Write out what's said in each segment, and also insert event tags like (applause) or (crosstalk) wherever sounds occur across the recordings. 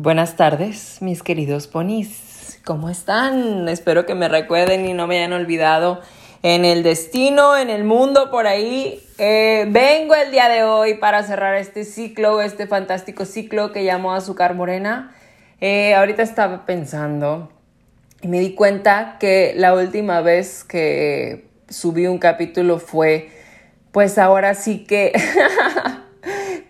Buenas tardes, mis queridos ponis. ¿Cómo están? Espero que me recuerden y no me hayan olvidado en el destino, en el mundo, por ahí. Eh, vengo el día de hoy para cerrar este ciclo, este fantástico ciclo que llamo Azúcar Morena. Eh, ahorita estaba pensando y me di cuenta que la última vez que subí un capítulo fue, pues ahora sí que (laughs)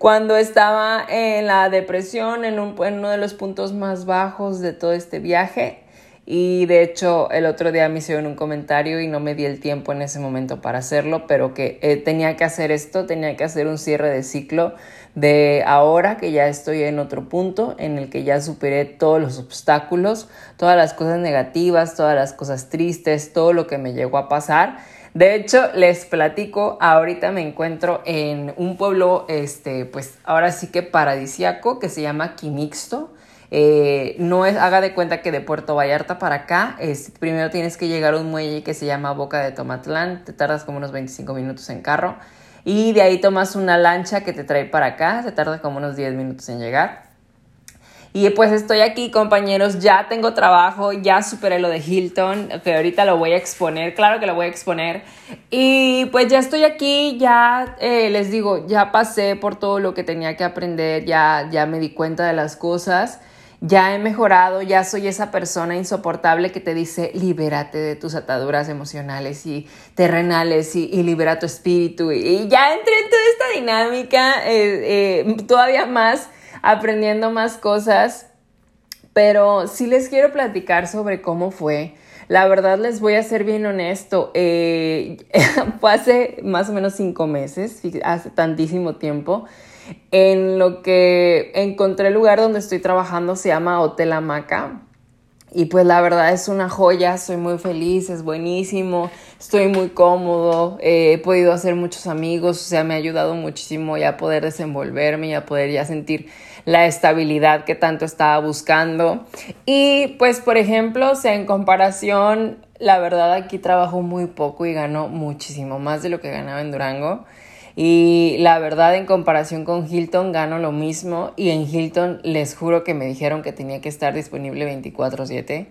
cuando estaba en la depresión, en, uno de los puntos más bajos de todo este viaje. Y de hecho, el otro día me hicieron un comentario y no me di el tiempo en ese momento para hacerlo, pero que eh, tenía que hacer esto, tenía que hacer un cierre de ciclo de ahora que ya estoy en otro punto en el que ya superé todos los obstáculos, todas las cosas negativas, todas las cosas tristes, todo lo que me llegó a pasar de hecho, les platico, ahorita me encuentro en un pueblo, este, pues ahora sí que paradisiaco, que se llama Quimixto. Eh, no es, haga de cuenta que de Puerto Vallarta para acá, es, primero tienes que llegar a un muelle que se llama Boca de Tomatlán, te tardas como unos 25 minutos en carro, y de ahí tomas una lancha que te trae para acá, se tarda como unos 10 minutos en llegar. Y pues estoy aquí, compañeros, ya tengo trabajo, ya superé lo de Hilton, que ahorita lo voy a exponer, claro que lo voy a exponer. Y pues ya estoy aquí, ya eh, les digo, ya pasé por todo lo que tenía que aprender, ya, ya me di cuenta de las cosas, ya he mejorado, ya soy esa persona insoportable que te dice, libérate de tus ataduras emocionales y terrenales y, libera tu espíritu. Y, ya entré en toda esta dinámica, eh, eh, todavía más aprendiendo más cosas, pero sí les quiero platicar sobre cómo fue. La verdad les voy a ser bien honesto, eh, (laughs) fue hace más o menos cinco meses, hace tantísimo tiempo, en lo que encontré el lugar donde estoy trabajando, se llama Hotel Hamaca. Y pues la verdad es una joya, soy muy feliz, es buenísimo, estoy muy cómodo, eh, he podido hacer muchos amigos, o sea, me ha ayudado muchísimo ya a poder desenvolverme y a poder ya sentir la estabilidad que tanto estaba buscando. Y pues, por ejemplo, sea, en comparación, la verdad aquí trabajo muy poco y gano muchísimo más de lo que ganaba en Durango. Y la verdad, en comparación con Hilton, gano lo mismo. Y en Hilton les juro que me dijeron que tenía que estar disponible 24/7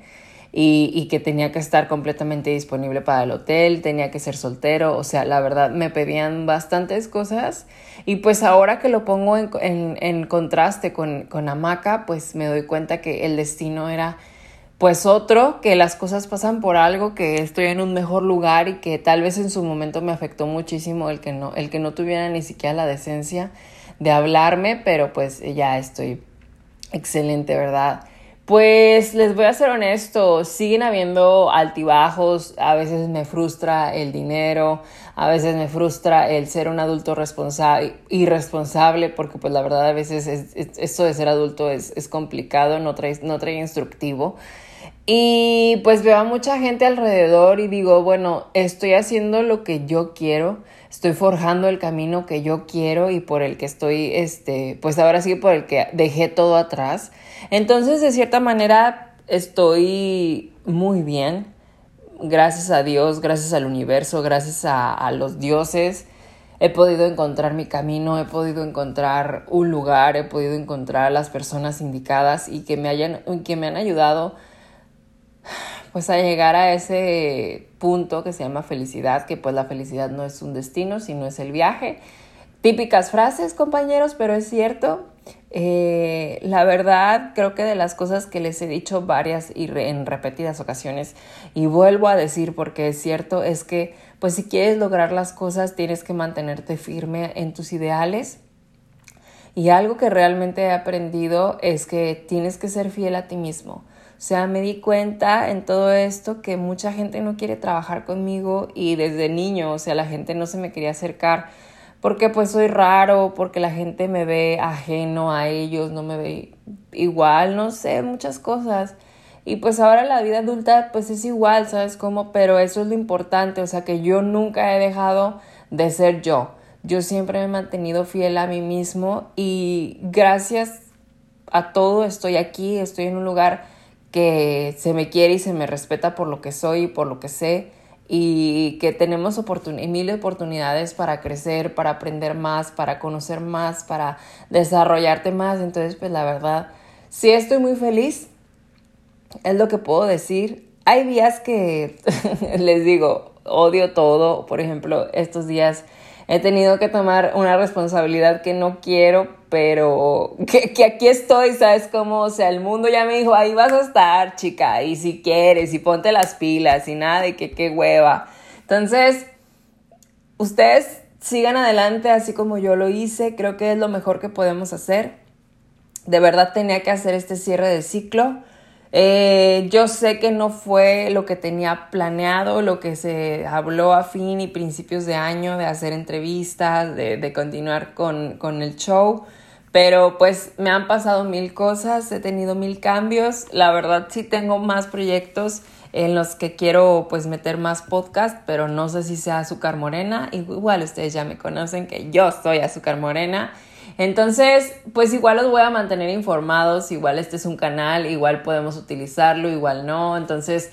y, y, que tenía que estar completamente disponible para el hotel, tenía que ser soltero. O sea, la verdad, me pedían bastantes cosas. Y pues ahora que lo pongo en, en, en contraste con, con Hamaca, pues me doy cuenta que el destino era pues otro, que las cosas pasan por algo, que estoy en un mejor lugar y que tal vez en su momento me afectó muchísimo el que no, el que no tuviera ni siquiera la decencia de hablarme, pero pues ya estoy excelente, ¿verdad? Pues les voy a ser honesto, siguen habiendo altibajos, a veces me frustra el dinero, a veces me frustra el ser un adulto responsable, irresponsable, porque pues la verdad a veces esto de ser adulto es, es complicado, no trae, no trae instructivo. Y pues veo a mucha gente alrededor y digo, bueno, estoy haciendo lo que yo quiero, estoy forjando el camino que yo quiero y por el que estoy, este, pues ahora sí por el que dejé todo atrás. Entonces, de cierta manera, estoy muy bien, gracias a Dios, gracias al universo, gracias a, los dioses. He podido encontrar mi camino, he podido encontrar un lugar, he podido encontrar a las personas indicadas y que me, hayan, que me han ayudado pues a llegar a ese punto que se llama felicidad, que pues la felicidad no es un destino, sino es el viaje. Típicas frases, compañeros, pero es cierto. Eh, la verdad, creo que de las cosas que les he dicho varias y en repetidas ocasiones, y vuelvo a decir porque es cierto, es que pues si quieres lograr las cosas tienes que mantenerte firme en tus ideales. Y algo que realmente he aprendido es que tienes que ser fiel a ti mismo. O sea, me di cuenta en todo esto que mucha gente no quiere trabajar conmigo y desde niño, o sea, la gente no se me quería acercar porque pues soy raro, porque la gente me ve ajeno a ellos, no me ve igual, no sé, muchas cosas. Y pues ahora la vida adulta pues es igual, ¿sabes cómo? Pero eso es lo importante, o sea, que yo nunca he dejado de ser yo. Yo siempre me he mantenido fiel a mí mismo y gracias a todo estoy aquí, estoy en un lugar que se me quiere y se me respeta por lo que soy y por lo que sé y que tenemos mil oportunidades para crecer, para aprender más, para conocer más, para desarrollarte más. Entonces, pues la verdad, sí estoy muy feliz, es lo que puedo decir. Hay días que (laughs) les digo, odio todo, por ejemplo, estos días he tenido que tomar una responsabilidad que no quiero, pero que, que, aquí estoy, ¿sabes cómo? O sea, el mundo ya me dijo, ahí vas a estar, chica, y si quieres, y ponte las pilas, y nada, y que qué hueva. Entonces, ustedes sigan adelante así como yo lo hice, creo que es lo mejor que podemos hacer. De verdad tenía que hacer este cierre de ciclo. Eh, yo sé que no fue lo que tenía planeado, lo que se habló a fin y principios de año de hacer entrevistas, de, continuar con, con, el show, pero pues me han pasado mil cosas, he tenido mil cambios, la verdad sí tengo más proyectos en los que quiero pues meter más podcast, pero no sé si sea azúcar morena, igual ustedes ya me conocen que yo soy azúcar morena entonces, pues igual los voy a mantener informados, igual este es un canal, igual podemos utilizarlo, igual no. Entonces,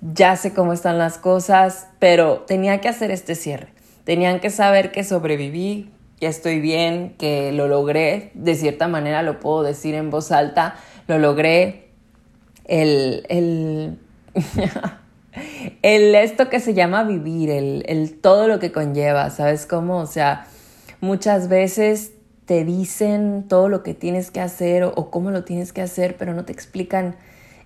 ya sé cómo están las cosas, pero tenía que hacer este cierre. Tenían que saber que sobreviví, que estoy bien, que lo logré, de cierta manera lo puedo decir en voz alta, lo logré. El, el, (laughs) el esto que se llama vivir, el, el todo lo que conlleva, ¿sabes cómo? O sea, muchas veces te dicen todo lo que tienes que hacer o, cómo lo tienes que hacer, pero no te explican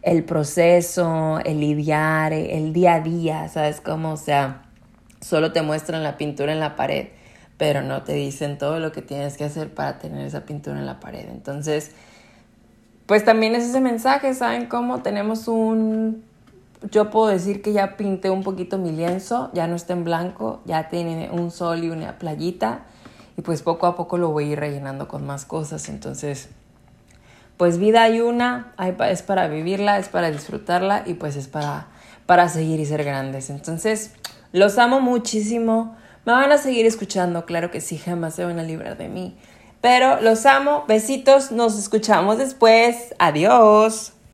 el proceso, el lidiar, el día a día, ¿sabes cómo? O sea, solo te muestran la pintura en la pared, pero no te dicen todo lo que tienes que hacer para tener esa pintura en la pared. Entonces, pues también es ese mensaje, ¿saben cómo? Tenemos un... Yo puedo decir que ya pinté un poquito mi lienzo, ya no está en blanco, ya tiene un sol y una playita y pues poco a poco lo voy a ir rellenando con más cosas. Entonces, pues vida hay una, es para vivirla, es para disfrutarla y pues es para, para seguir y ser grandes. Entonces, los amo muchísimo. Me van a seguir escuchando, claro que sí, jamás se van a librar de mí. Pero los amo, besitos, nos escuchamos después. Adiós.